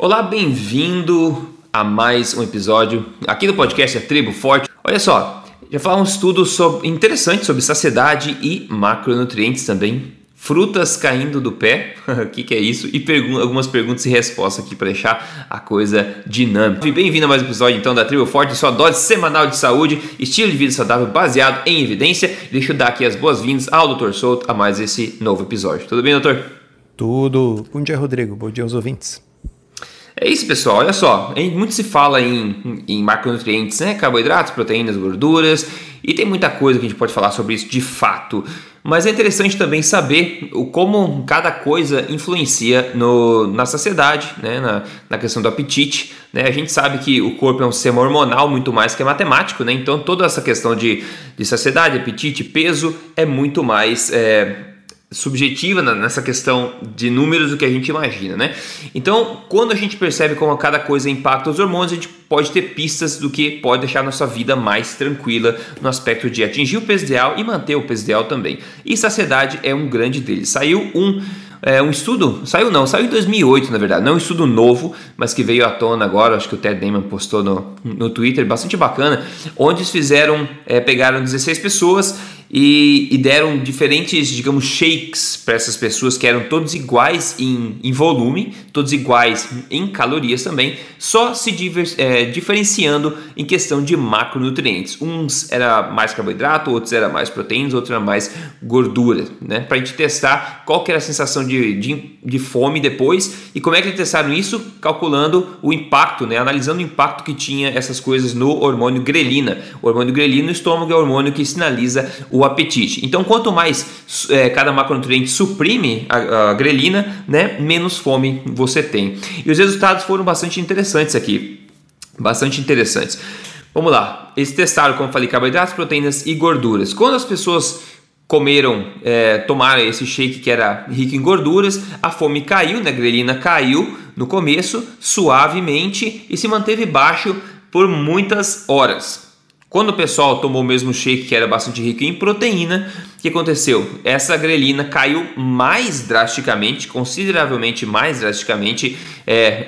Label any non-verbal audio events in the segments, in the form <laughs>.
Olá, bem-vindo a mais um episódio aqui do podcast A Tribo Forte. Olha só, já falar um estudo sobre, interessante sobre saciedade e macronutrientes também. Frutas caindo do pé, <laughs> o que, que, é isso? E pergun algumas perguntas e respostas aqui para deixar a coisa dinâmica. Bem-vindo a mais um episódio então da Tribo Forte, sua dose semanal de saúde, estilo de vida saudável baseado em evidência. Deixa eu dar aqui as boas-vindas ao Dr. Souto a mais esse novo episódio. Tudo bem, doutor? Tudo. Bom dia, Rodrigo. Bom dia aos ouvintes. É isso, pessoal. Olha só, muito se fala em, em macronutrientes, né? Carboidratos, proteínas, gorduras, e tem muita coisa que a gente pode falar sobre isso de fato. Mas é interessante também saber o, como cada coisa influencia no, na saciedade, né? na, na questão do apetite. Né? A gente sabe que o corpo é um sistema hormonal muito mais que matemático, né? então toda essa questão de, de saciedade, apetite, peso é muito mais. É, subjetiva nessa questão de números do que a gente imagina, né? Então, quando a gente percebe como cada coisa impacta os hormônios, a gente pode ter pistas do que pode deixar nossa vida mais tranquila no aspecto de atingir o peso ideal e manter o peso ideal também. E saciedade é um grande deles. Saiu um é, um estudo, saiu não, saiu em 2008 na verdade, não é um estudo novo, mas que veio à tona agora, acho que o Ted Damon postou no, no Twitter, bastante bacana, onde eles fizeram, é, pegaram 16 pessoas e, e, deram diferentes, digamos, shakes para essas pessoas que eram todos iguais em, em, volume, todos iguais em calorias também, só se diver, é, diferenciando em questão de macronutrientes. Uns era mais carboidrato, outros era mais proteínas, outros era mais gordura, né? Para a gente testar qual que era a sensação de, de, de, fome depois e como é que eles testaram isso, calculando o impacto, né? Analisando o impacto que tinha essas coisas no hormônio grelina. O hormônio grelina no estômago é o hormônio que sinaliza o o apetite. Então, quanto mais é, cada macronutriente suprime a, a, grelina, né, menos fome você tem. E os resultados foram bastante interessantes aqui. Bastante interessantes. Vamos lá. Eles testaram, como falei, carboidratos, proteínas e gorduras. Quando as pessoas comeram, é, tomaram esse shake que era rico em gorduras, a fome caiu, né? a grelina caiu no começo, suavemente e se manteve baixo por muitas horas. Quando o pessoal tomou o mesmo shake que era bastante rico em proteína, o que aconteceu? Essa grelina caiu mais drasticamente, consideravelmente mais drasticamente é,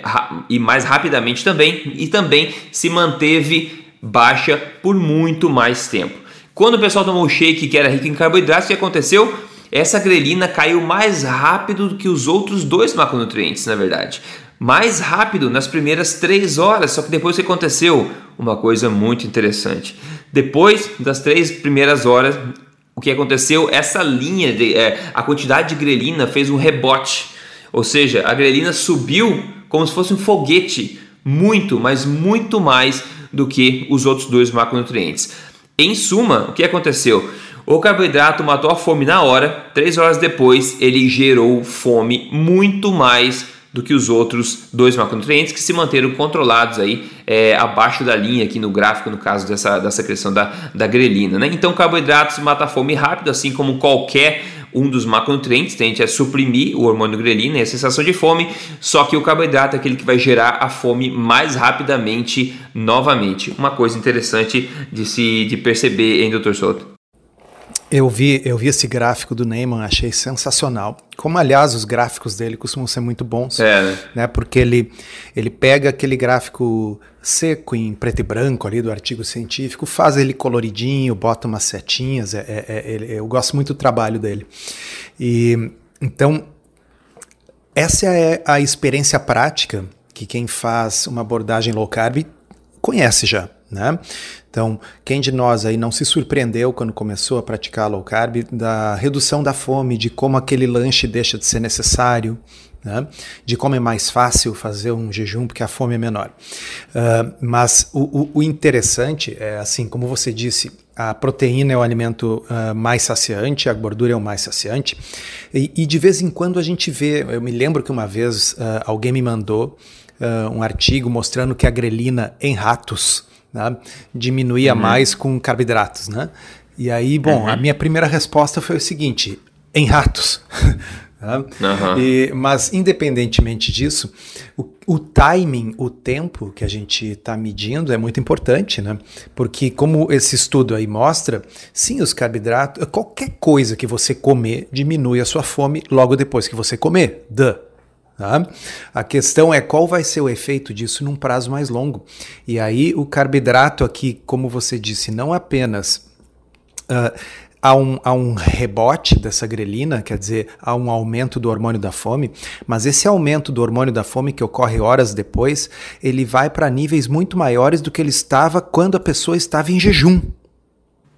e mais rapidamente também, e também se manteve baixa por muito mais tempo. Quando o pessoal tomou o shake que era rico em carboidratos, o que aconteceu? Essa grelina caiu mais rápido do que os outros dois macronutrientes, na verdade mais rápido nas primeiras três horas. Só que depois que aconteceu uma coisa muito interessante. Depois das três primeiras horas, o que aconteceu? Essa linha, de, é, a quantidade de grelina fez um rebote. Ou seja, a grelina subiu como se fosse um foguete, muito, mas muito mais do que os outros dois macronutrientes. Em suma, o que aconteceu? O carboidrato matou a fome na hora, três horas depois ele gerou fome muito mais do que os outros dois macronutrientes que se manteram controlados aí é, abaixo da linha aqui no gráfico no caso dessa, dessa questão da, da grelina. Né? Então carboidratos mata a fome rápido, assim como qualquer um dos macronutrientes, tende a suprimir o hormônio grelina e a sensação de fome, só que o carboidrato é aquele que vai gerar a fome mais rapidamente novamente. Uma coisa interessante de se de perceber, hein, Dr. Souto? Eu vi, eu vi esse gráfico do Neyman, achei sensacional. Como, aliás, os gráficos dele costumam ser muito bons. É, né? né? Porque ele, ele pega aquele gráfico seco em preto e branco ali do artigo científico, faz ele coloridinho, bota umas setinhas. É, é, é, eu gosto muito do trabalho dele. E então, essa é a experiência prática que quem faz uma abordagem low carb conhece já. Né? Então, quem de nós aí não se surpreendeu quando começou a praticar low carb da redução da fome, de como aquele lanche deixa de ser necessário, né? de como é mais fácil fazer um jejum porque a fome é menor. Uh, mas o, o, o, interessante é assim, como você disse, a proteína é o alimento uh, mais saciante, a gordura é o mais saciante, e, e, de vez em quando a gente vê, eu me lembro que uma vez uh, alguém me mandou um artigo mostrando que a grelina em ratos né? diminuía uhum. mais com carboidratos, né? E aí, bom, uhum. a minha primeira resposta foi o seguinte: em ratos. <laughs> Uhum. E, mas, independentemente disso, o, o, timing, o tempo que a gente está medindo é muito importante, né? Porque, como esse estudo aí mostra, sim, os carboidratos, qualquer coisa que você comer diminui a sua fome logo depois que você comer. Duh. Tá? A questão é qual vai ser o efeito disso num prazo mais longo. E aí o carboidrato aqui, como você disse, não apenas uh, há um, há um rebote dessa grelina, quer dizer, há um aumento do hormônio da fome, mas esse aumento do hormônio da fome que ocorre horas depois, ele vai para níveis muito maiores do que ele estava quando a pessoa estava em jejum.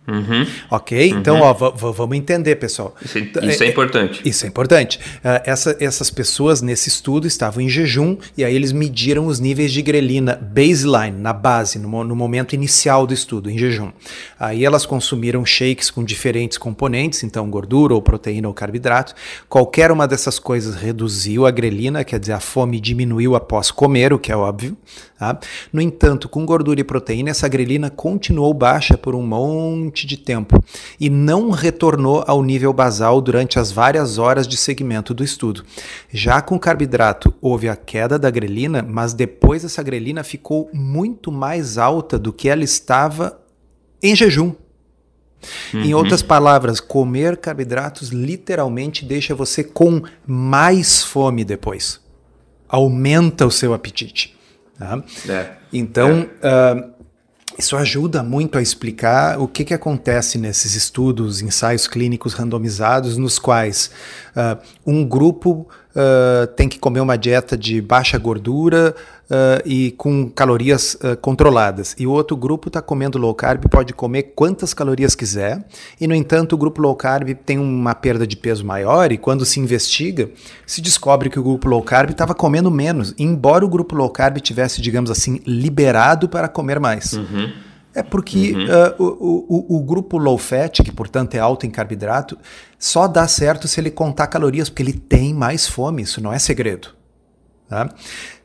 Uhum. Ok? Uhum. Então, ó, vamos entender, pessoal. Isso, é, isso é, é, importante. Isso é importante. Uh, essa, essas pessoas nesse estudo estavam em jejum e aí eles mediram os níveis de grelina baseline, na base, no, no momento inicial do estudo, em jejum. Aí elas consumiram shakes com diferentes componentes, então gordura ou proteína ou carboidrato. Qualquer uma dessas coisas reduziu a grelina, quer dizer, a fome diminuiu após comer, o que é óbvio. Tá? No entanto, com gordura e proteína, essa grelina continuou baixa por um monte de tempo e não retornou ao nível basal durante as várias horas de segmento do estudo. Já com carboidrato, houve a queda da grelina, mas depois essa grelina ficou muito mais alta do que ela estava em jejum. Uhum. Em outras palavras, comer carboidratos literalmente deixa você com mais fome depois. Aumenta o seu apetite. Tá? É. Então, é. Uh, isso ajuda muito a explicar o que, que acontece nesses estudos, ensaios clínicos randomizados, nos quais uh, um grupo uh, tem que comer uma dieta de baixa gordura uh, e com calorias controladas, e o outro grupo está comendo low carb, pode comer quantas calorias quiser, e no entanto o grupo low carb tem uma perda de peso maior, e quando se investiga, se descobre que o grupo low carb estava comendo menos, embora o grupo low carb tivesse, digamos assim, liberado para comer mais. Uhum. É porque uhum. uh, o, o, o, grupo low fat, que portanto é alto em carboidrato, só dá certo se ele contar calorias, porque ele tem mais fome, isso não é segredo. Tá?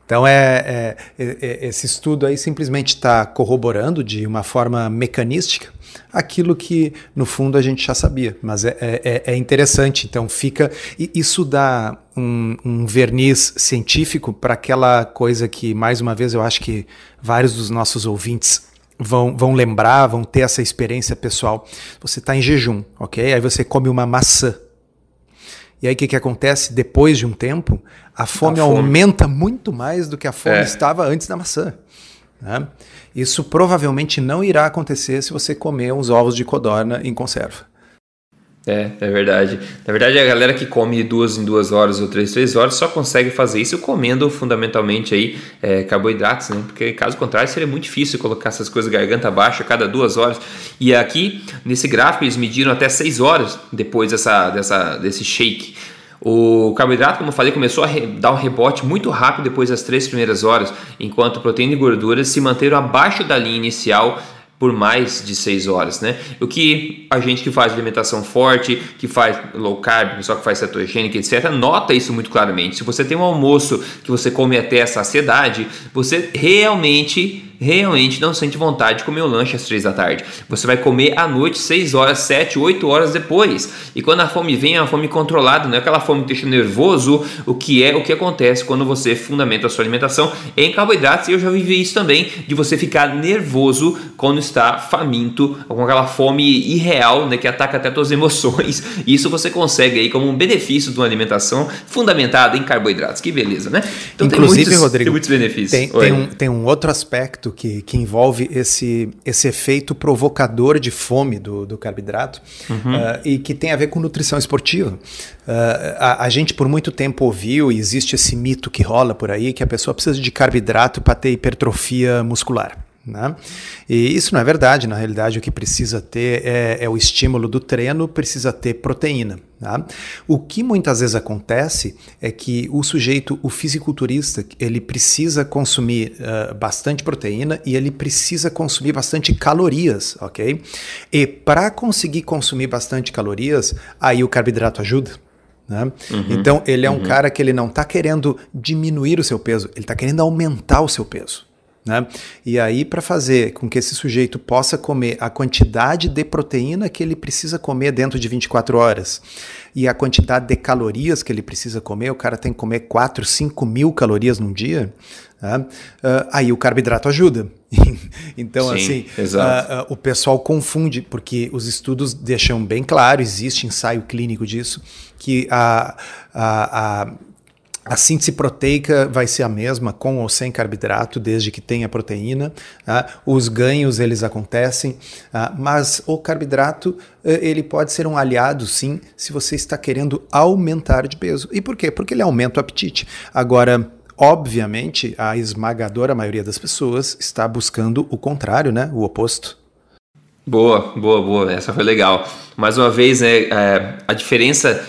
Então é, é, é, é esse estudo aí simplesmente está corroborando de uma forma mecanística aquilo que no fundo a gente já sabia, mas é, é, é interessante. Então fica isso dá um, um verniz científico para aquela coisa que mais uma vez eu acho que vários dos nossos ouvintes vão, vão lembrar, vão ter essa experiência pessoal. Você está em jejum, ok? Aí você come uma maçã. E aí o que, que acontece? Depois de um tempo, a fome, a fome. aumenta muito mais do que a fome é. estava antes da maçã. Né? Isso provavelmente não irá acontecer se você comer uns ovos de codorna em conserva. É, é verdade. Na verdade, a galera que come duas em duas horas ou três, três horas só consegue fazer isso comendo fundamentalmente aí é, carboidratos, né? Porque caso contrário seria muito difícil colocar essas coisas garganta baixa a cada duas horas. E aqui nesse gráfico eles mediram até seis horas depois dessa, dessa, desse shake. O carboidrato, como eu falei, começou a dar um rebote muito rápido depois das três primeiras horas, enquanto proteína e gorduras se manteram abaixo da linha inicial por mais de 6 horas, né? O que a gente que faz alimentação forte, que faz low carb, pessoal que faz cetogênica, etc, nota isso muito claramente. Se você tem um almoço que você come até a saciedade, você realmente realmente não sente vontade de comer o lanche às 3 da tarde. Você vai comer à noite, 6 horas, 7, 8 horas depois. E quando a fome vem, é uma fome controlada, não é aquela fome que deixa nervoso, o que é o que acontece quando você fundamenta a sua alimentação em carboidratos. E eu já vivi isso também, de você ficar nervoso quando está faminto, com aquela fome irreal, né, que ataca até suas emoções. Isso você consegue aí como um benefício de uma alimentação fundamentada em carboidratos. Que beleza, né? Então Inclusive, tem muitos, Rodrigo, tem muitos benefícios. Tem, tem, um, tem um outro aspecto aspecto que, que envolve esse, esse efeito provocador de fome do, do carboidrato uhum. uh, e que tem a ver com nutrição esportiva. Uh, a, a, gente por muito tempo ouviu, e existe esse mito que rola por aí, que a pessoa precisa de carboidrato para ter hipertrofia muscular. Né? E isso não é verdade, na realidade o que precisa ter é, é o estímulo do treino, precisa ter proteína. Tá? O que muitas vezes acontece é que o sujeito, o fisiculturista, ele precisa consumir uh, bastante proteína e ele precisa consumir bastante calorias, ok? E para conseguir consumir bastante calorias, aí o carboidrato ajuda. Né? Uhum, então ele é um uhum. cara que ele não está querendo diminuir o seu peso, ele está querendo aumentar o seu peso. Né? E aí, para fazer com que esse sujeito possa comer a quantidade de proteína que ele precisa comer dentro de 24 horas e a quantidade de calorias que ele precisa comer, o cara tem que comer 4, 5 mil calorias num dia, né? uh, aí o carboidrato ajuda. <laughs> então, Sim, assim, uh, uh, o pessoal confunde, porque os estudos deixam bem claro, existe ensaio clínico disso, que a, a, a a síntese proteica vai ser a mesma com ou sem carboidrato, desde que tenha proteína. Tá? Os ganhos eles acontecem, tá? mas o carboidrato eh, ele pode ser um aliado, sim, se você está querendo aumentar de peso. E por quê? Porque ele aumenta o apetite. Agora, obviamente, a esmagadora maioria das pessoas está buscando o contrário, né? O oposto. Boa, boa, boa. Essa foi legal. Mais uma vez, né, é, a diferença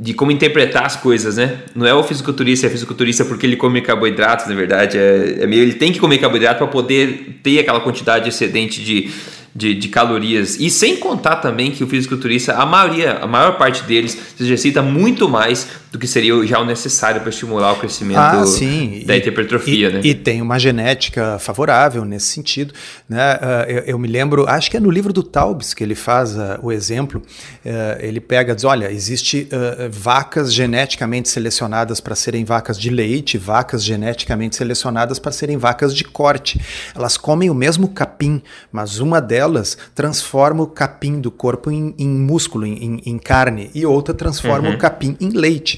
de como interpretar as coisas, né? Não é o fisiculturista, é fisiculturista porque ele come carboidratos, na verdade. É, é meio, ele tem que comer carboidrato para poder ter aquela quantidade excedente de, de, de, calorias. E sem contar também que o fisiculturista, a maioria, a maior parte deles, se exercita muito mais do que seria já o necessário para estimular o crescimento ah, sim. da hipertrofia. E, né? e tem uma genética favorável nesse sentido. Né? Uh, eu, eu, me lembro, acho que é no livro do Taubes que ele faz uh, o exemplo. Uh, ele pega diz: olha, existe vacas geneticamente selecionadas para serem vacas de leite, vacas geneticamente selecionadas para serem vacas de corte. Elas comem o mesmo capim, mas uma delas transforma o capim do corpo em, em músculo, em, em, carne, e outra transforma uhum. o capim em leite.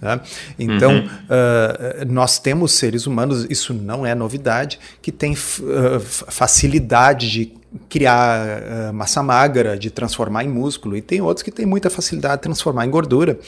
Né? Então, uhum. uh, nós temos seres humanos, isso não é novidade, que tem uh, facilidade de criar uh, massa magra, de transformar em músculo, e tem outros que têm muita facilidade de transformar em gordura.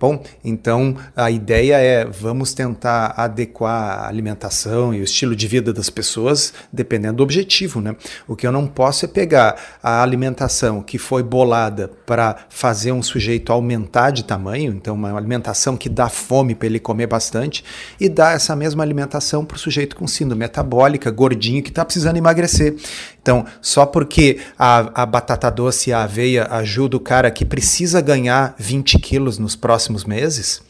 Bom, então a ideia é vamos tentar adequar a alimentação e o estilo de vida das pessoas dependendo do objetivo, né? O que eu não posso é pegar a alimentação que foi bolada para fazer um sujeito aumentar de tamanho, então uma alimentação que dá fome para ele comer bastante, e dar essa mesma alimentação para o sujeito com síndrome metabólica, gordinho, que está precisando emagrecer. Então, só porque a, a batata doce e a aveia ajuda o cara que precisa ganhar 20 quilos nos próximos meses,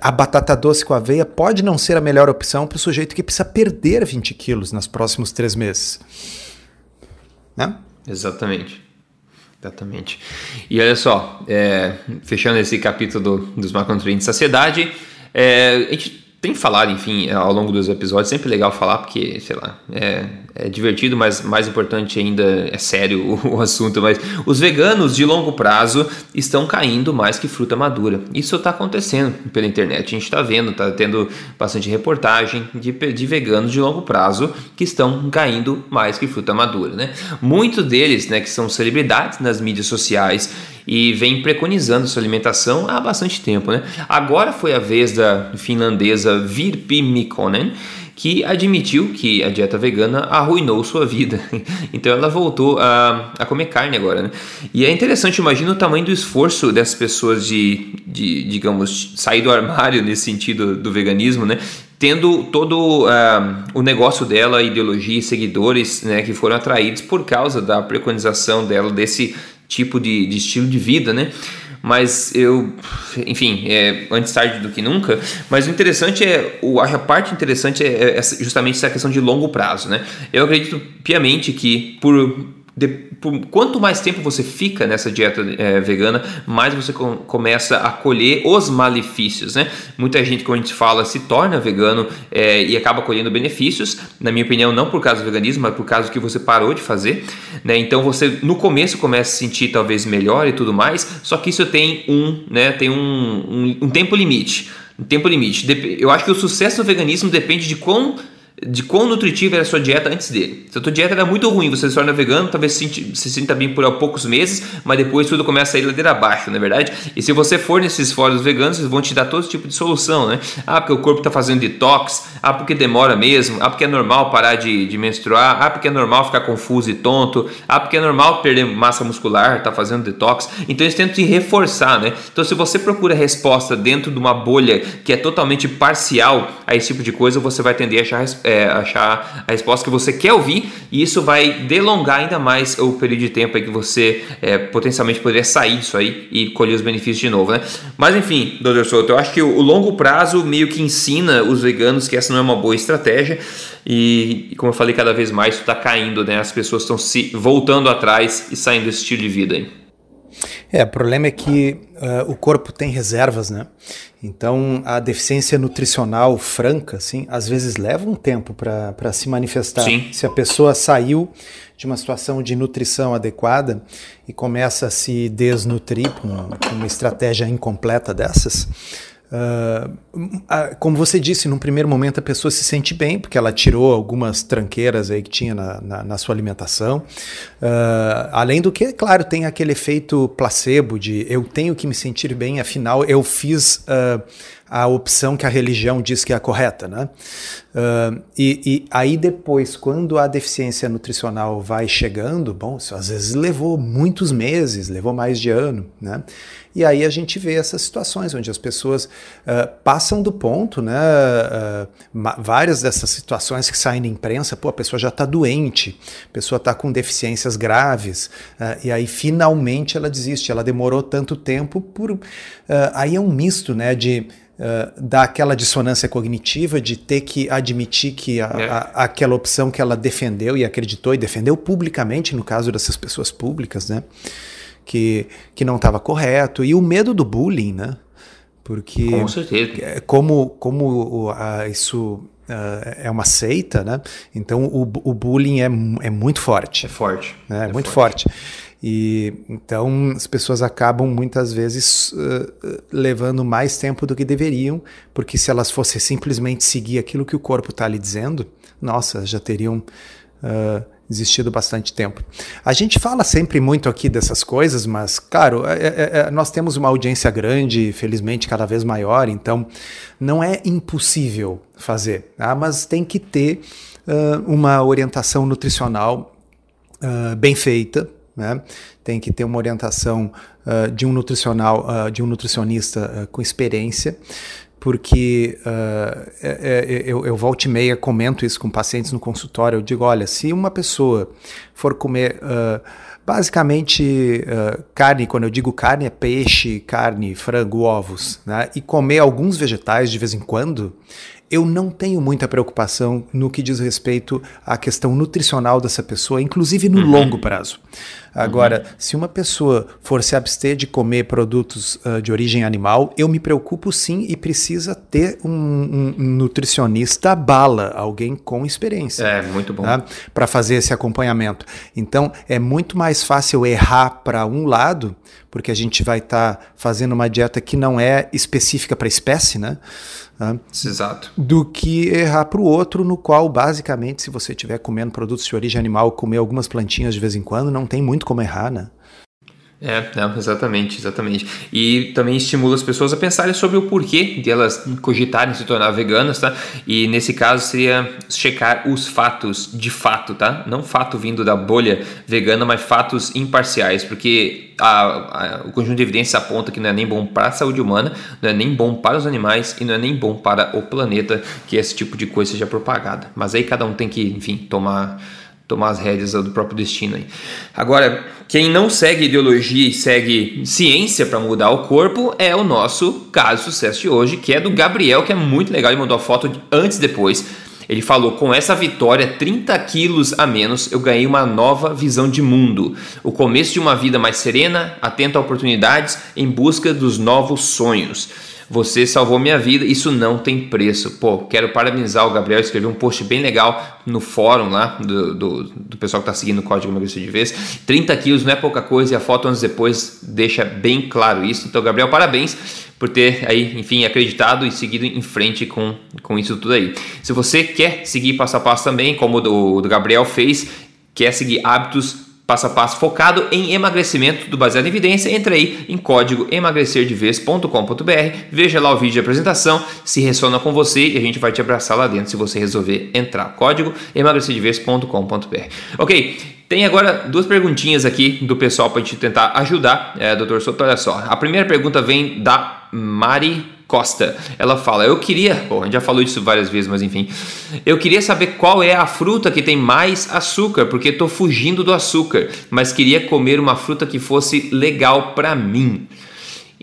a batata doce com aveia pode não ser a melhor opção para o sujeito que precisa perder 20 quilos nos próximos três meses. Né? Exatamente. Exatamente. E olha só, é, fechando esse capítulo do, dos macronutrientes de saciedade, é, a gente tem falado, enfim, ao longo dos episódios, sempre legal falar, porque, sei lá, é, é divertido, mas mais importante ainda é sério <laughs> o, o, assunto. Mas os veganos de longo prazo estão caindo mais que fruta madura. Isso está acontecendo pela internet. A gente está vendo, está tendo bastante reportagem de, de veganos de longo prazo que estão caindo mais que fruta madura, né? Muitos deles, né, que são celebridades nas mídias sociais e vem preconizando sua alimentação há bastante tempo. Né? Agora foi a vez da finlandesa Virpi Mikkonen, que admitiu que a dieta vegana arruinou sua vida. <laughs> Então ela voltou a, a comer carne agora. Né? E é interessante, imagina o tamanho do esforço dessas pessoas de, de digamos, sair do armário nesse sentido do veganismo, né? tendo todo uh, o negócio dela, ideologia e seguidores né, que foram atraídos por causa da preconização dela desse tipo de, de estilo de vida, né? Mas eu, enfim, é, antes tarde do que nunca. Mas o interessante é, o, a parte interessante é, é justamente essa questão de longo prazo, né? Eu acredito piamente que por de, por, quanto mais tempo você fica nessa dieta é, vegana, mais você com, começa a colher os malefícios, né? Muita gente, quando a gente fala, se torna vegano é, e acaba colhendo benefícios, na minha opinião, não por causa do veganismo, mas por causa que você parou de fazer, né? Então você, no começo, começa a se sentir talvez melhor e tudo mais, só que isso tem um, né? Tem um, um, um tempo limite. Um tempo limite. Eu acho que o sucesso do veganismo depende de quão de quão nutritiva era a sua dieta antes dele. Se a tua dieta era muito ruim, você se torna vegano, talvez se, se sinta bem por poucos meses, mas depois tudo começa a ir ladeira abaixo, não é verdade? E se você for nesses fóruns veganos, eles vão te dar todo tipo de solução, né? Ah, porque o corpo está fazendo detox, ah, porque demora mesmo, ah, porque é normal parar de, de menstruar, ah, porque é normal ficar confuso e tonto, ah, porque é normal perder massa muscular, tá fazendo detox. Então eles tentam te reforçar, né? Então se você procura resposta dentro de uma bolha que é totalmente parcial a esse tipo de coisa, você vai tender a achar é, achar a resposta que você quer ouvir e isso vai delongar ainda mais o período de tempo que você é, potencialmente poderia sair disso aí e colher os benefícios de novo, né? Mas enfim, Dr. Souto, eu acho que o longo prazo meio que ensina os veganos que essa não é uma boa estratégia e, como eu falei, cada vez mais isso está caindo, né? As pessoas estão se voltando atrás e saindo desse estilo de vida aí. É, o problema é que uh, o corpo tem reservas, né? Então a deficiência nutricional franca, assim, às vezes leva um tempo para se manifestar. Sim. Se a pessoa saiu de uma situação de nutrição adequada e começa a se desnutrir com uma, com uma estratégia incompleta dessas, Uh, como você disse, num primeiro momento a pessoa se sente bem, porque ela tirou algumas tranqueiras aí que tinha na, na, na sua alimentação. Uh, além do que, claro, tem aquele efeito placebo de eu tenho que me sentir bem, afinal eu fiz. Uh, a opção que a religião diz que é a correta, né? Uh, e, e, aí depois, quando a deficiência nutricional vai chegando, bom, isso às vezes levou muitos meses, levou mais de ano, né? E aí a gente vê essas situações onde as pessoas uh, passam do ponto, né? Uh, várias dessas situações que saem na imprensa, pô, a pessoa já está doente, a pessoa está com deficiências graves, e aí finalmente ela desiste. Ela demorou tanto tempo por. aí é um misto, né? De uh, dá aquela dissonância cognitiva de ter que admitir que a, é. a, aquela opção que ela defendeu e acreditou e defendeu publicamente, no caso dessas pessoas públicas, né? Que, que não estava correto. E o medo do bullying, né? Porque. Com certeza. É, como, como uh, isso. Uh, é uma seita, né? Então o, o bullying é, é muito forte. É forte. Né? É, é muito forte. forte. E então as pessoas acabam muitas vezes uh, levando mais tempo do que deveriam, porque se elas fossem simplesmente seguir aquilo que o corpo está lhe dizendo, nossa, já teriam uh, existido bastante tempo. A gente fala sempre muito aqui dessas coisas, mas, claro, é, é, é, nós temos uma audiência grande, felizmente cada vez maior, então não é impossível fazer, tá? mas tem que ter uh, uma orientação nutricional bem feita, né? Tem que ter uma orientação uh, de um nutricional, uh, de um nutricionista uh, com experiência, porque é, é, eu, eu volto e meia comento isso com pacientes no consultório. Eu digo, olha, se uma pessoa for comer basicamente carne, quando eu digo carne é peixe, carne, frango, ovos, né? e comer alguns vegetais de vez em quando, eu não tenho muita preocupação no que diz respeito à questão nutricional dessa pessoa, inclusive no uhum. longo prazo. Agora, uhum. se uma pessoa for se abster de comer produtos uh, de origem animal, eu me preocupo sim e precisa ter um, um, um nutricionista bala, alguém com experiência. É, muito bom. Tá? Para fazer esse acompanhamento. Então, é muito mais fácil errar para um lado, porque a gente vai estar tá fazendo uma dieta que não é específica para a espécie, né? Né? Exato. Do que errar para o outro, no qual, basicamente, se você estiver comendo produtos de origem animal, comer algumas plantinhas de vez em quando, não tem muito como errar, né? É, não, exatamente, exatamente. E também estimula as pessoas a pensarem sobre o porquê de elas cogitarem se tornar veganas, tá? E nesse caso seria checar os fatos de fato, tá? Não fato vindo da bolha vegana, mas fatos imparciais, porque a, a, o conjunto de evidências aponta que não é nem bom para a saúde humana, não é nem bom para os animais e não é nem bom para o planeta que esse tipo de coisa seja propagada. Mas aí cada um tem que, enfim, tomar tomar as rédeas do próprio destino. Aí. Agora, quem não segue ideologia e segue ciência para mudar o corpo é o nosso caso de sucesso de hoje, que é do Gabriel, que é muito legal. Ele mandou a foto antes e depois. Ele falou: com essa vitória, 30 quilos a menos, eu ganhei uma nova visão de mundo. O começo de uma vida mais serena, atento a oportunidades, em busca dos novos sonhos. Você salvou minha vida, isso não tem preço. Pô, quero parabenizar o Gabriel, escreveu um post bem legal no fórum lá do, do, do pessoal que está seguindo o Código Emagrecer de Vez. 30 quilos não é pouca coisa e a foto anos depois deixa bem claro isso. Então, Gabriel, parabéns por ter aí, enfim, acreditado e seguido em frente com, com isso tudo aí. Se você quer seguir passo a passo também, como o do, do Gabriel fez, quer seguir hábitos passo a passo focado em emagrecimento do baseado em evidência, entre aí em código emagrecerdevez.com.br, veja lá o vídeo de apresentação, se ressona com você e a gente vai te abraçar lá dentro se você resolver entrar. Código emagrecerdevez.com.br. Ok, tem agora duas perguntinhas aqui do pessoal para a gente tentar ajudar, é, doutor Soto, olha só. A primeira pergunta vem da Mari Costa. Ela fala: Eu queria, bom, a gente já falou isso várias vezes, mas enfim, eu queria saber qual é a fruta que tem mais açúcar, porque estou fugindo do açúcar, mas queria comer uma fruta que fosse legal para mim.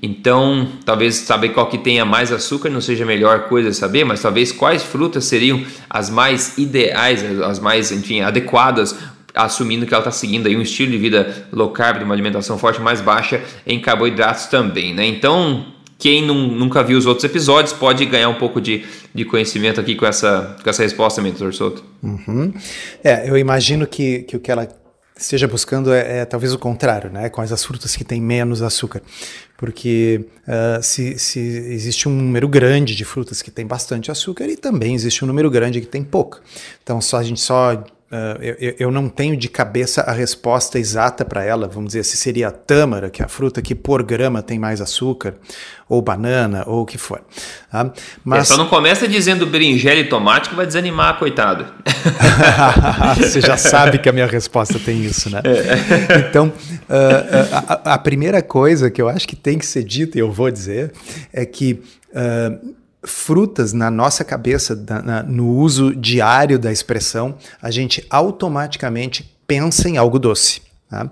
Então, talvez saber qual que tenha mais açúcar não seja a melhor coisa a saber, mas talvez quais frutas seriam as mais ideais, as mais, enfim, adequadas assumindo que ela está seguindo aí um estilo de vida low carb, de uma alimentação forte mais baixa em carboidratos também, né? Então, quem não, nunca viu os outros episódios pode ganhar um pouco de, de conhecimento aqui com essa, com essa resposta, mentor Souto. Uhum. É, eu imagino que, que o que ela esteja buscando é, é, talvez o contrário, né? Quais as frutas que têm menos açúcar. Porque uh, se, se, existe um número grande de frutas que tem bastante açúcar e também existe um número grande que tem pouco. Então só a gente só Uh, eu, eu, não tenho de cabeça a resposta exata para ela. Vamos dizer, se seria a tâmara, que é a fruta que por grama tem mais açúcar, ou banana, ou o que for. Tá? Mas... É, só não começa dizendo berinjela e tomate que vai desanimar, coitado. <laughs> <laughs> Você já sabe que a minha resposta tem isso, né? É. Então, uh, a, a, primeira coisa que eu acho que tem que ser dita, e eu vou dizer, é que. Uh, frutas na nossa cabeça, na, na, no uso diário da expressão, a gente automaticamente pensa em algo doce. Tá?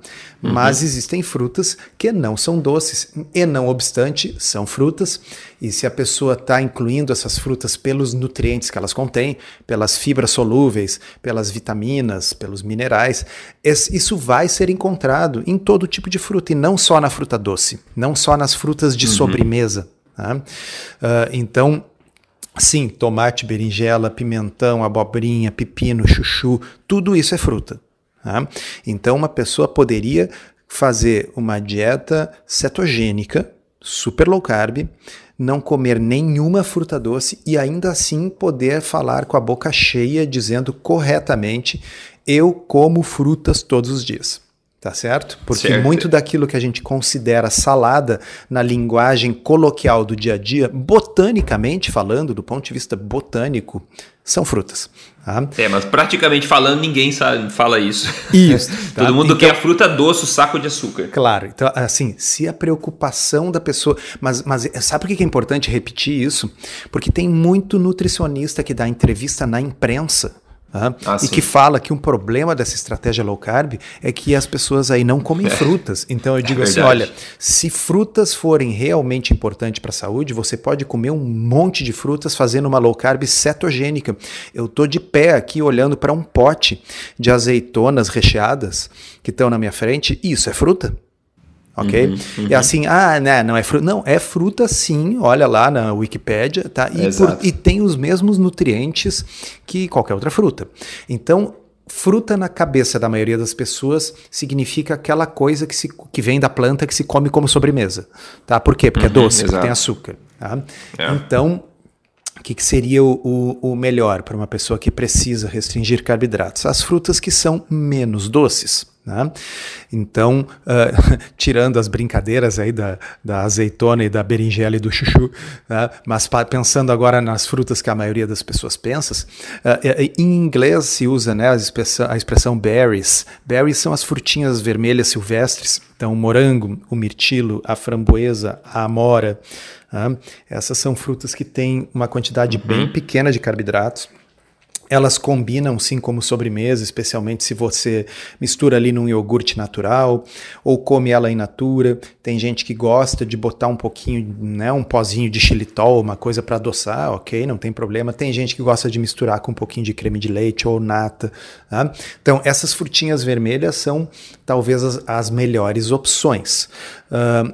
Uhum. Mas existem frutas que não são doces e, não obstante, são frutas. E se a pessoa está incluindo essas frutas pelos nutrientes que elas contêm, pelas fibras solúveis, pelas vitaminas, pelos minerais, isso vai ser encontrado em todo tipo de fruta e não só na fruta doce, não só nas frutas de uhum. sobremesa. Uh, então, sim, tomate, berinjela, pimentão, abobrinha, pepino, chuchu, tudo isso é fruta. Tá? Então, uma pessoa poderia fazer uma dieta cetogênica, super low carb, não comer nenhuma fruta doce e ainda assim poder falar com a boca cheia, dizendo corretamente: eu como frutas todos os dias. Tá certo? Porque certo. muito daquilo que a gente considera salada na linguagem coloquial do dia a dia, botanicamente falando, do ponto de vista botânico, são frutas. Tá? É, mas praticamente falando, ninguém sabe, fala isso. Isso. <laughs> Tá? Todo mundo então, quer fruta doce, o saco de açúcar. Claro. Então, assim, se a preocupação da pessoa. Mas, mas sabe por que é importante repetir isso? Porque tem muito nutricionista que dá entrevista na imprensa ah, e que fala que um problema dessa estratégia low carb é que as pessoas aí não comem é. <laughs> frutas. Então eu digo é assim, olha, se frutas forem realmente importantes para a saúde, você pode comer um monte de frutas fazendo uma low carb cetogênica. Eu tô de pé aqui olhando para um pote de azeitonas recheadas que estão na minha frente. Isso é fruta? Ok? Uhum, uhum. E assim, ah, né, não é fruta. Não, é fruta sim, olha lá na Wikipédia, tá? E, por, e tem os mesmos nutrientes que qualquer outra fruta. Então, fruta na cabeça da maioria das pessoas significa aquela coisa que, se, que vem da planta que se come como sobremesa, tá? Por quê? Porque é uhum, é doce, exato. porque tem açúcar, tá? É. Então, o que, que, seria o, o, o melhor para uma pessoa que precisa restringir carboidratos? As frutas que são menos doces. Né? Então, uh, <laughs> tirando as brincadeiras aí da, da, azeitona e da berinjela e do chuchu, né? mas pensando agora nas frutas que a maioria das pessoas pensa, uh, em inglês se usa né, a, expressão, a expressão berries. Berries são as frutinhas vermelhas silvestres, então o morango, o mirtilo, a framboesa, a amora. Né? Essas são frutas que têm uma quantidade uhum. bem pequena de carboidratos elas combinam sim como sobremesa, especialmente se você mistura ali num iogurte natural ou come ela in natura. Tem gente que gosta de botar um pouquinho, né, um pozinho de xilitol, uma coisa para adoçar, ok, não tem problema. Tem gente que gosta de misturar com um pouquinho de creme de leite ou nata. Tá? Então, essas frutinhas vermelhas são talvez as, as melhores opções. Uh,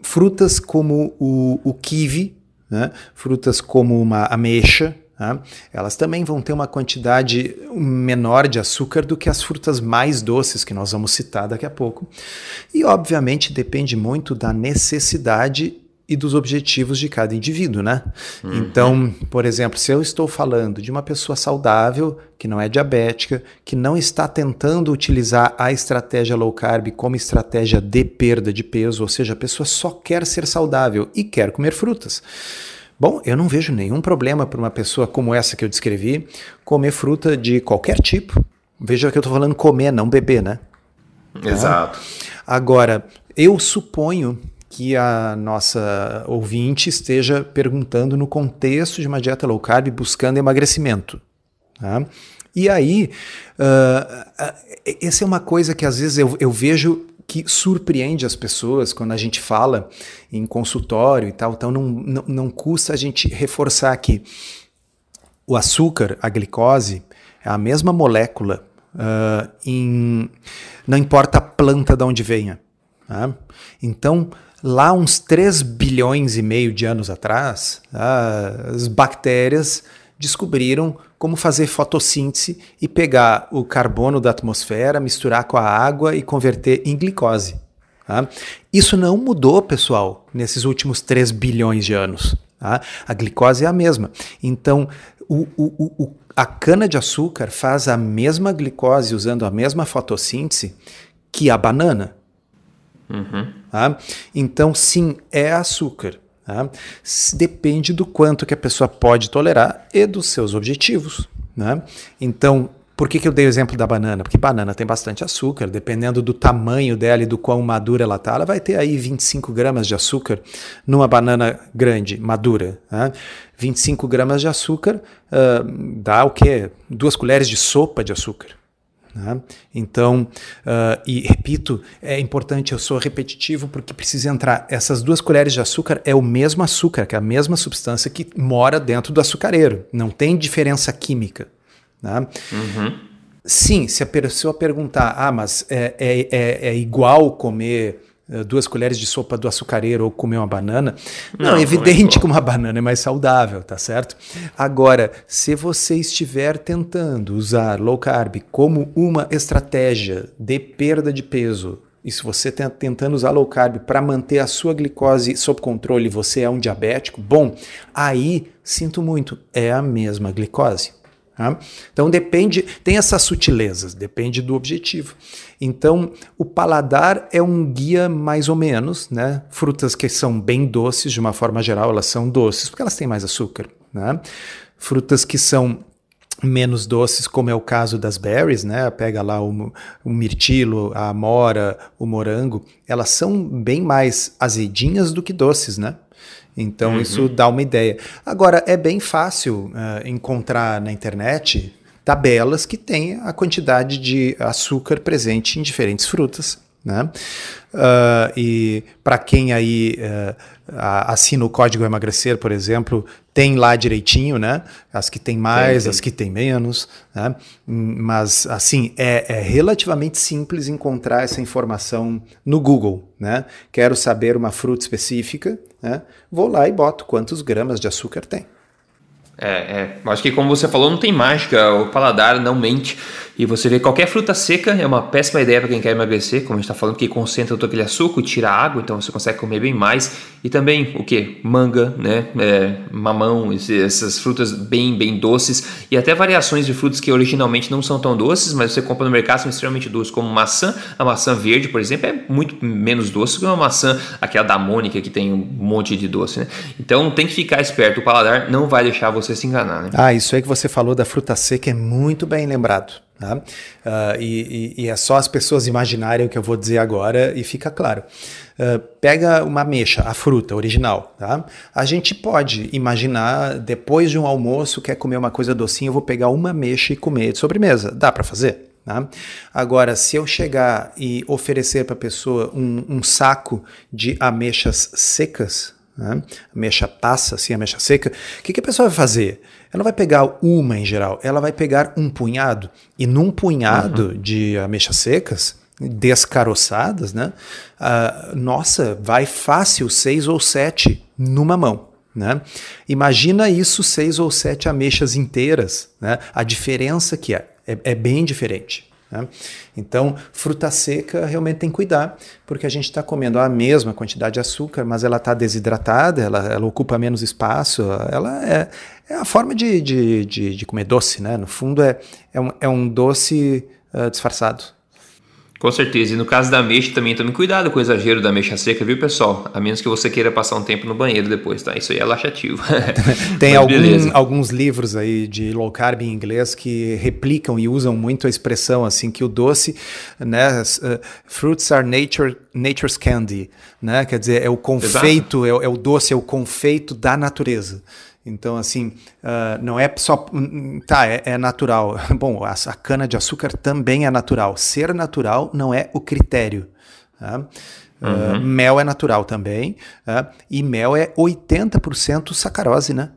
frutas como o, o kiwi, né? frutas como uma ameixa, Tá? Elas também vão ter uma quantidade menor de açúcar do que as frutas mais doces que nós vamos citar daqui a pouco. E, obviamente, depende muito da necessidade e dos objetivos de cada indivíduo, né? Uhum. Então, por exemplo, se eu estou falando de uma pessoa saudável, que não é diabética, que não está tentando utilizar a estratégia low carb como estratégia de perda de peso, ou seja, a pessoa só quer ser saudável e quer comer frutas. Bom, eu não vejo nenhum problema para uma pessoa como essa que eu descrevi comer fruta de qualquer tipo. Veja que eu estou falando comer, não beber, né? Exato. Agora, eu suponho que a nossa ouvinte esteja perguntando no contexto de uma dieta low carb buscando emagrecimento. Tá? E aí, uh, essa é uma coisa que às vezes eu, eu vejo que surpreende as pessoas quando a gente fala em consultório e tal. Então não, não, não custa a gente reforçar que o açúcar, a glicose, é a mesma molécula uh, em, não importa a planta de onde venha. Tá? Então, lá uns 3 bilhões e meio de anos atrás, uh, as bactérias descobriram como fazer fotossíntese e pegar o carbono da atmosfera, misturar com a água e converter em glicose. Tá? Isso não mudou, pessoal, nesses últimos 3 bilhões de anos. Tá? A glicose é a mesma. Então, o, o, o, a cana-de-açúcar faz a mesma glicose usando a mesma fotossíntese que a banana. Uhum. Tá? Então, sim, é açúcar. Tá? Depende do quanto que a pessoa pode tolerar e dos seus objetivos. Né? Então, por que, que eu dei o exemplo da banana? Porque banana tem bastante açúcar, dependendo do tamanho dela e do quão madura ela está, ela vai ter aí 25 gramas de açúcar numa banana grande, madura. Né? 25 gramas de açúcar uh, dá o quê? Duas colheres de sopa de açúcar. Né? Então, uh, e repito, é importante, eu sou repetitivo porque precisa entrar. Essas duas colheres de açúcar é o mesmo açúcar, que é a mesma substância que mora dentro do açucareiro. Não tem diferença química. Né? Uhum. Sim, se a pessoa perguntar, ah, mas é, é, é, é igual comer duas colheres de sopa do açucareiro ou comer uma banana. Não, não é evidente que uma banana é mais saudável, tá certo? Agora, se você estiver tentando usar low carb como uma estratégia de perda de peso, e se você está tentando usar low carb para manter a sua glicose sob controle, você é um diabético, bom, aí sinto muito, é a mesma glicose. Tá? Então depende, tem essas sutilezas, depende do objetivo. Então o paladar é um guia mais ou menos, né? Frutas que são bem doces, de uma forma geral, elas são doces porque elas têm mais açúcar. Né? Frutas que são menos doces, como é o caso das berries, né? Pega lá o, o, mirtilo, a amora, o morango, elas são bem mais azedinhas do que doces, né? Então uhum. isso dá uma ideia. Agora, é bem fácil uh, encontrar na internet tabelas que têm a quantidade de açúcar presente em diferentes frutas. Né? Uh, e para quem aí uh, assina o código emagrecer, por exemplo, tem lá direitinho, né? As que tem mais, sim, sim. as que tem menos, né? Mas assim é, é, relativamente simples encontrar essa informação no Google, né? Quero saber uma fruta específica, né? Vou lá e boto quantos gramas de açúcar tem. É, é, acho que como você falou, não tem mágica, o paladar não mente. E você vê qualquer fruta seca é uma péssima ideia para quem quer emagrecer, como a gente está falando, que concentra todo aquele açúcar, tira a água, então você consegue comer bem mais. E também o que? Manga, né? É, mamão, essas frutas bem, bem doces. E até variações de frutas que originalmente não são tão doces, mas você compra no mercado são extremamente doces, como maçã. A maçã verde, por exemplo, é muito menos doce que uma maçã, aquela da Mônica, que tem um monte de doce, né? Então tem que ficar esperto, o paladar não vai deixar você se enganar, né? Ah, isso aí que você falou da fruta seca é muito bem lembrado. Tá? Uh, e, e, é só as pessoas imaginarem o que eu vou dizer agora e fica claro. Uh, pega uma ameixa, a fruta original. Tá? A gente pode imaginar, depois de um almoço, quer comer uma coisa docinha, eu vou pegar uma ameixa e comer de sobremesa. Dá para fazer? Tá? Agora, se eu chegar e oferecer para a pessoa um, um saco de ameixas secas, né? passa, assim, ameixa seca, o que, que a pessoa vai fazer? Ela vai pegar uma em geral, ela vai pegar um punhado, e num punhado uhum. de ameixas secas, descaroçadas, né? Uh, nossa, vai fácil seis ou sete numa mão. Né? Imagina isso, seis ou sete ameixas inteiras. Né? A diferença que é, é, é bem diferente. Né? Então, fruta seca realmente tem que cuidar, porque a gente está comendo a mesma quantidade de açúcar, mas ela está desidratada, ela, ela, ocupa menos espaço, ela é, é a forma de, de, de, de, comer doce, né? No fundo, é, é, um, é um doce uh, disfarçado. Com certeza. E no caso da ameixa também, tome cuidado com o exagero da ameixa seca, viu, pessoal? A menos que você queira passar um tempo no banheiro depois, tá? Isso aí é laxativo. <laughs> Tem algum, alguns livros aí de low carb em inglês que replicam e usam muito a expressão assim que o doce, né, uh, fruits are nature, nature's candy, né? Quer dizer, é o confeito, é, é o doce, é o confeito da natureza. Então, assim, uh, não é só. Tá, é, é natural. <laughs> Bom, a, a cana-de-açúcar também é natural. Ser natural não é o critério. Tá? Uhum. Uh, mel é natural também. Uh, e mel é 80% sacarose, né?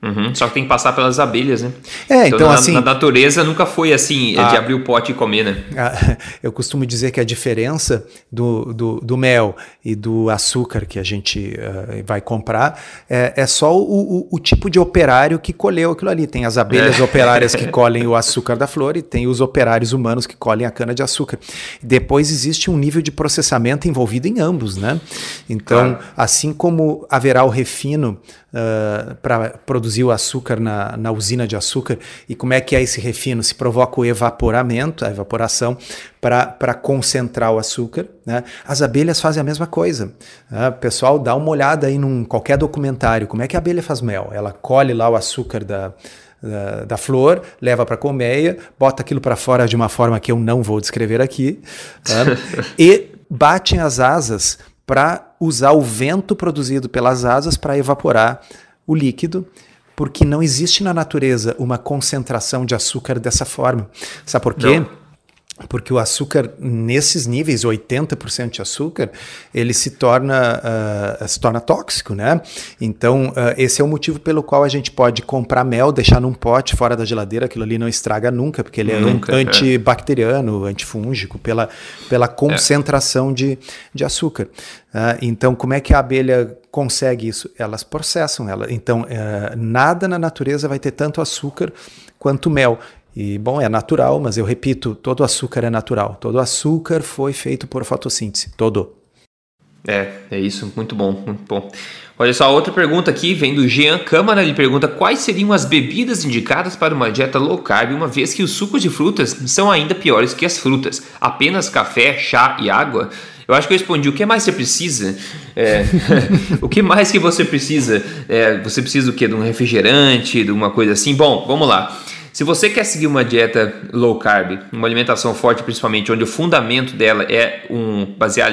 Uhum, só que tem que passar pelas abelhas, né? É, então, então na, assim. Na natureza nunca foi assim, é a, de abrir o pote e comer, né? A, <laughs> eu costumo dizer que a diferença do, do, do, mel e do açúcar que a gente uh, vai comprar é, é só o, o, o, tipo de operário que colheu aquilo ali. Tem as abelhas é. operárias que <laughs> colhem o açúcar da flor e tem os operários humanos que colhem a cana de açúcar. Depois existe um nível de processamento envolvido em ambos, né? Então, claro. assim como haverá o refino uh, para produzir o açúcar na, na usina de açúcar. E como é que é esse refino? Se provoca o evaporamento, a evaporação, para concentrar o açúcar. Né? As abelhas fazem a mesma coisa. Né? Pessoal, dá uma olhada aí num qualquer documentário. Como é que a abelha faz mel? Ela colhe lá o açúcar da, da, da, flor, leva para a colmeia, bota aquilo para fora de uma forma que eu não vou descrever aqui, né? <laughs> e batem as asas para usar o vento produzido pelas asas para evaporar o líquido, porque não existe na natureza uma concentração de açúcar dessa forma. Sabe por quê? Não. Porque o açúcar, nesses níveis, 80% de açúcar, ele se torna, uh, se torna tóxico, né? Então, uh, esse é o motivo pelo qual a gente pode comprar mel, deixar num pote fora da geladeira, aquilo ali não estraga nunca, porque ele é nunca, é. antibacteriano, é. antifúngico, pela, pela concentração é. de, de açúcar. Uh, então, como é que a abelha consegue isso? Elas processam ela. Então, nada na natureza vai ter tanto açúcar quanto mel. E, bom, é natural, mas eu repito, todo açúcar é natural. Todo açúcar foi feito por fotossíntese. Todo. É, é isso. Muito bom, muito bom. Olha só, outra pergunta aqui vem do Jean Câmara. Ele pergunta quais seriam as bebidas indicadas para uma dieta low carb, uma vez que os sucos de frutas são ainda piores que as frutas. Apenas café, chá e água? Eu acho que eu respondi o que mais você precisa. É, <laughs> o que mais que você precisa? É, você precisa do que? De um refrigerante, de uma coisa assim? Bom, vamos lá. Se você quer seguir uma dieta low carb, uma alimentação forte principalmente, onde o fundamento dela é um basear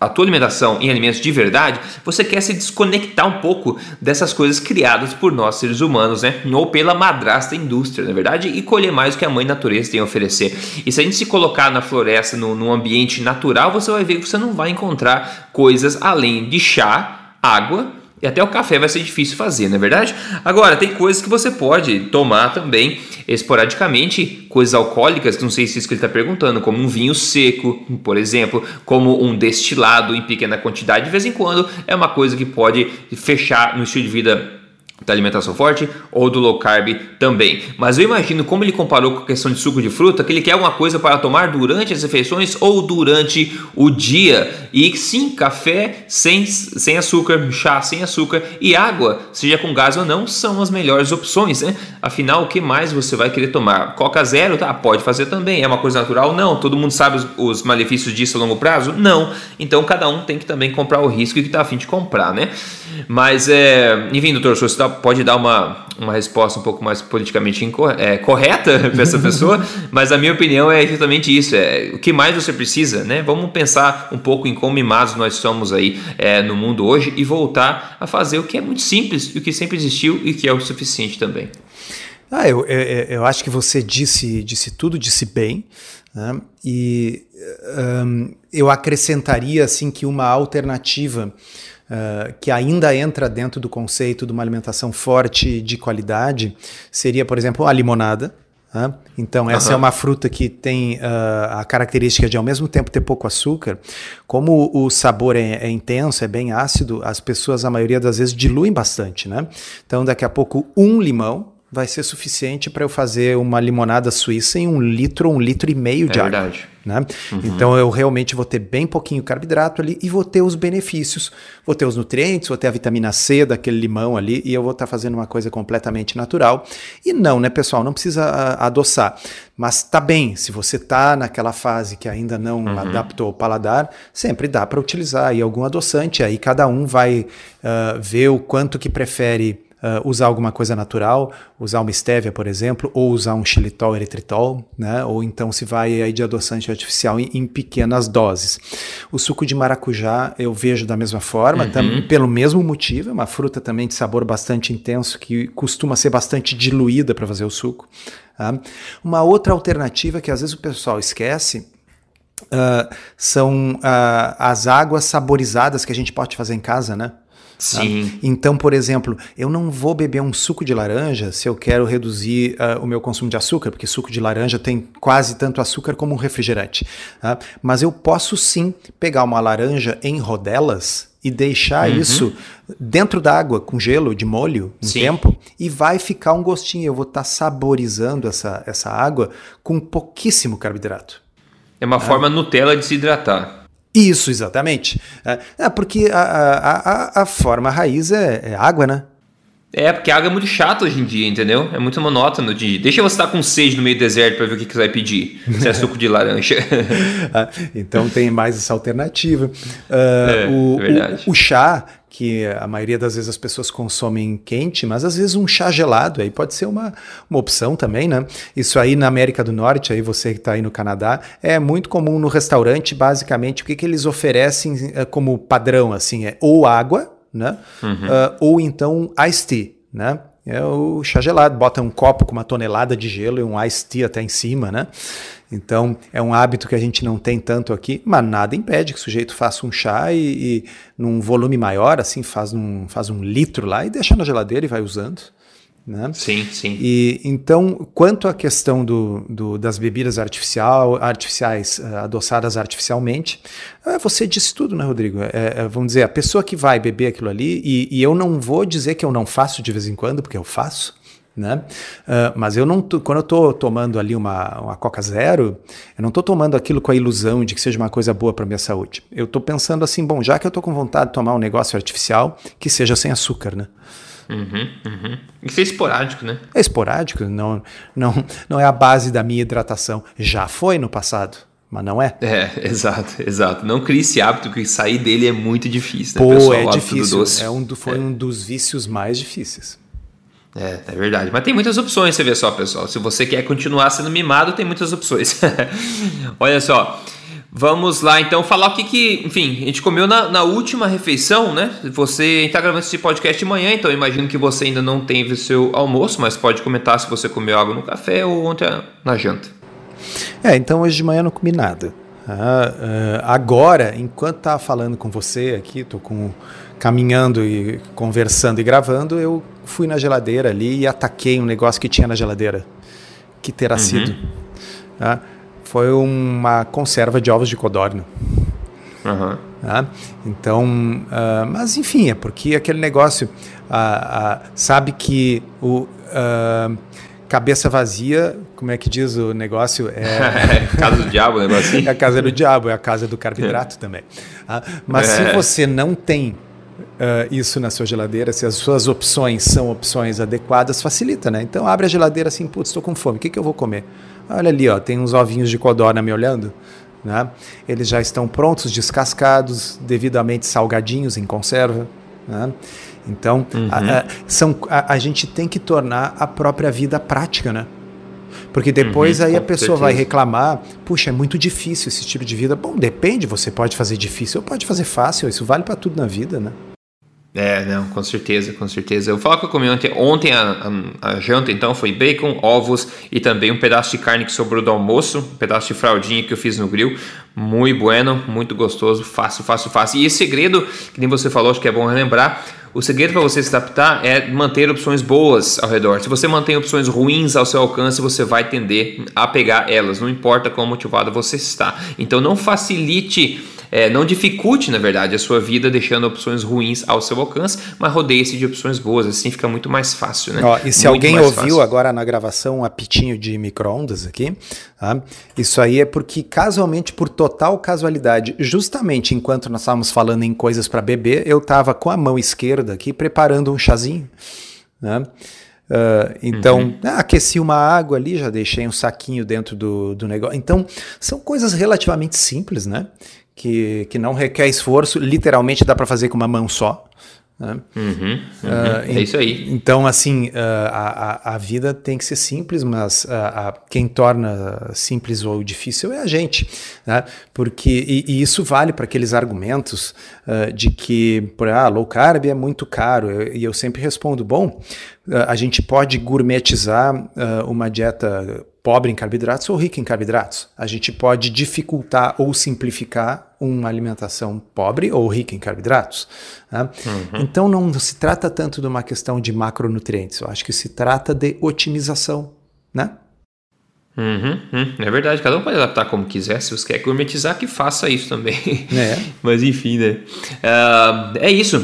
a tua alimentação em alimentos de verdade, você quer se desconectar um pouco dessas coisas criadas por nós seres humanos, né? Ou pela madrasta indústria, na é verdade, e colher mais o que a mãe natureza tem a oferecer. E se a gente se colocar na floresta, no, num ambiente natural, você vai ver que você não vai encontrar coisas além de chá, água e até o café vai ser difícil fazer, não é verdade? Agora, tem coisas que você pode tomar também esporadicamente, coisas alcoólicas, que não sei se é isso que ele está perguntando, como um vinho seco, por exemplo, como um destilado em pequena quantidade, de vez em quando, é uma coisa que pode fechar no estilo de vida da alimentação forte ou do low carb também. Mas eu imagino como ele comparou com a questão de suco de fruta, que ele quer uma coisa para tomar durante as refeições ou durante o dia. E sim, café sem, sem açúcar, chá sem açúcar e água, seja com gás ou não, são as melhores opções, né? Afinal, o que mais você vai querer tomar? Coca zero, tá? Pode fazer também. É uma coisa natural? Não. Todo mundo sabe os, os malefícios disso a longo prazo? Não. Então cada um tem que também comprar o risco que está afim de comprar, né? Mas, é, enfim, doutor, se você está pode dar uma, uma resposta um pouco mais politicamente é, correta <laughs> para essa pessoa, mas a minha opinião é exatamente isso. É, o que mais você precisa, né? Vamos pensar um pouco em como mimados nós somos aí é, no mundo hoje e voltar a fazer o que é muito simples, o que sempre existiu e que é o suficiente também. Ah, eu, eu, eu acho que você disse, disse tudo, disse bem. Né? E um, eu acrescentaria assim que uma alternativa uh, que ainda entra dentro do conceito de uma alimentação forte de qualidade seria, por exemplo, a limonada. Uh, então, essa uhum. é uma fruta que tem uh, a característica de, ao mesmo tempo, ter pouco açúcar. Como o sabor é, é, intenso, é bem ácido, as pessoas, a maioria das vezes, diluem bastante. Né? Então, daqui a pouco, um limão vai ser suficiente para eu fazer uma limonada suíça em um litro ou um litro e meio de é água. Verdade. Né? Uhum. Então eu realmente vou ter bem pouquinho carboidrato ali e vou ter os benefícios, vou ter os nutrientes, vou ter a vitamina C daquele limão ali e eu vou estar tá fazendo uma coisa completamente natural. E não, né, pessoal, não precisa uh, adoçar. Mas tá bem, se você tá naquela fase que ainda não uhum. adaptou o paladar, sempre dá para utilizar aí algum adoçante, aí cada um vai uh, ver o quanto que prefere uh, usar alguma coisa natural, usar uma estévia, por exemplo, ou usar um xilitol, eritritol, né? ou então se vai aí de adoçante artificial em, em pequenas doses. O suco de maracujá eu vejo da mesma forma, uhum. tam, pelo mesmo motivo, é uma fruta também de sabor bastante intenso que costuma ser bastante diluída para fazer o suco. Tá? Uma outra alternativa que às vezes o pessoal esquece Uh, são uh, as águas saborizadas que a gente pode fazer em casa, né? Sim. Tá? Então, por exemplo, eu não vou beber um suco de laranja se eu quero reduzir uh, o meu consumo de açúcar, porque suco de laranja tem quase tanto açúcar como um refrigerante. Tá? Mas eu posso sim pegar uma laranja em rodelas e deixar uhum. isso dentro d'água com gelo de molho um Sim. tempo e vai ficar um gostinho. Eu vou estar tá saborizando essa, essa água com pouquíssimo carboidrato. É uma é. forma Nutella de se hidratar. Isso, exatamente. É, é porque a, a, a, a, forma raiz é, é, água, né? É, porque a água é muito chata hoje em dia, entendeu? É muito monótono. De... Deixa você estar com sede no meio do deserto para ver o que, que você vai pedir. Se é suco de laranja. <laughs> Ah, então tem mais essa alternativa. Uh, <laughs> é, o, verdade. O, o chá, que a maioria das vezes as pessoas consomem quente, mas às vezes um chá gelado aí pode ser uma, uma opção também, né? Isso aí na América do Norte, aí você que está aí no Canadá, é muito comum no restaurante, basicamente, o que, que eles oferecem é, como padrão, assim, é ou água, né? Uhum. Uh, ou então iced tea, né? É o chá gelado, bota um copo com uma tonelada de gelo e um iced tea até em cima, né? Então, é um hábito que a gente não tem tanto aqui, mas nada impede que o sujeito faça um chá e, e num volume maior, assim, faz um, faz um litro lá e deixa na geladeira e vai usando. Né? Sim, sim. E então, quanto à questão do, do das bebidas artificial, artificiais uh, adoçadas artificialmente, uh, você disse tudo, né, Rodrigo? É, é, vamos dizer, a pessoa que vai beber aquilo ali, e, e, eu não vou dizer que eu não faço de vez em quando, porque eu faço, né? Uh, mas eu não, quando eu estou tomando ali uma, uma Coca Zero, eu não estou tomando aquilo com a ilusão de que seja uma coisa boa para minha saúde. Eu estou pensando assim, bom, já que eu estou com vontade de tomar um negócio artificial, que seja sem açúcar, né? Uhum, uhum. Isso é esporádico, né? É esporádico, não, não, não é a base da minha hidratação. Já foi no passado, mas não é. É, exato, exato. Não crie esse hábito que sair dele é muito difícil, né, Pô, pessoal? é difícil. É um do, foi é. um dos vícios mais difíceis. É, é verdade. Mas tem muitas opções, você vê só, pessoal. Se você quer continuar sendo mimado, tem muitas opções. <laughs> Olha só. Vamos lá, então, falar o que, que enfim, a gente comeu na, na última refeição, né? Você está gravando esse podcast de manhã, então imagino que você ainda não teve seu almoço, mas pode comentar se você comeu algo no café ou ontem na janta. É, então hoje de manhã não comi nada. Ah, uh, agora, enquanto estava falando com você aqui, estou com caminhando e conversando e gravando, eu fui na geladeira ali e ataquei um negócio que tinha na geladeira. Que terá uhum. sido? Tá? Foi uma conserva de ovos de codorna. Uhum. Tá? Então, uh, mas enfim, é porque aquele negócio, sabe que o cabeça vazia, como é que diz o negócio? É <laughs> casa do diabo, o negócio É a casa do diabo, é a casa do carboidrato também. mas é. se você não tem uh, isso na sua geladeira, se as suas opções são opções adequadas, facilita, né? Então abre a geladeira assim, putz, estou com fome, o que, que eu vou comer? Olha ali, ó, tem uns ovinhos de codorna me olhando. Né? Eles já estão prontos, descascados, devidamente salgadinhos em conserva. Né? Então, uhum. a, a, são, a, a, gente tem que tornar a própria vida prática, né? Porque depois uhum, aí a pessoa certeza. vai reclamar, puxa, é muito difícil esse tipo de vida. Bom, depende, você pode fazer difícil ou pode fazer fácil, isso vale para tudo na vida, né? É, não, com certeza, com certeza. Eu falo que eu comi ontem, ontem a, a, a, janta, então, foi bacon, ovos e também um pedaço de carne que sobrou do almoço, um pedaço de fraldinha que eu fiz no grill. Muito bueno, muito gostoso, fácil, fácil, fácil. E esse segredo, que nem você falou, acho que é bom relembrar, o segredo para você se adaptar é manter opções boas ao redor. Se você mantém opções ruins ao seu alcance, você vai tender a pegar elas, não importa quão motivado você está. Então não facilite é, não dificulte, na verdade, a sua vida deixando opções ruins ao seu alcance, mas rodeie-se de opções boas, assim fica muito mais fácil, né? Ó, e se muito alguém ouviu fácil. agora na gravação um apitinho de micro-ondas aqui, tá? isso aí é porque casualmente, por total casualidade, justamente enquanto nós estávamos falando em coisas para beber, eu estava com a mão esquerda aqui preparando um chazinho, né? Uh, então, uhum. ah, aqueci uma água ali, já deixei um saquinho dentro do, do negócio. Então, são coisas relativamente simples, né? Que, que não requer esforço, literalmente dá para fazer com uma mão só. Né? Uhum, uhum. Uh, é isso aí. Então, assim, uh, a, a, vida tem que ser simples, mas uh, quem torna simples ou difícil é a gente. Né? Porque, e, e isso vale para aqueles argumentos de que por, ah, low carb é muito caro. Eu, e eu sempre respondo: bom, a gente pode gourmetizar uma dieta pobre em carboidratos ou rica em carboidratos. A gente pode dificultar ou simplificar uma alimentação pobre ou rica em carboidratos. Né? Uhum. Então não se trata tanto de uma questão de macronutrientes, eu acho que se trata de otimização, né? Uhum, uhum, é verdade, cada um pode adaptar como quiser. Se você quer gourmetizar, que faça isso também. É. <laughs> Mas enfim, né? Uh, é isso.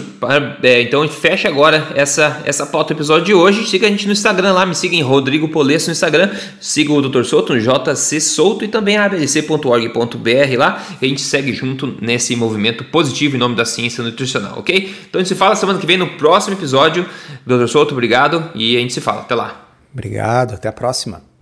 É, então a gente fecha agora essa, essa pauta do episódio de hoje. Siga a gente no Instagram lá, me siga em Rodrigo Polesso no Instagram. Siga o Dr. Souto, no JC Souto e também a abc.org.br lá. E a gente segue junto nesse movimento positivo em nome da ciência nutricional, ok? Então a gente se fala semana que vem no próximo episódio. Dr. Souto, obrigado e a gente se fala. Até lá. Obrigado, até a próxima.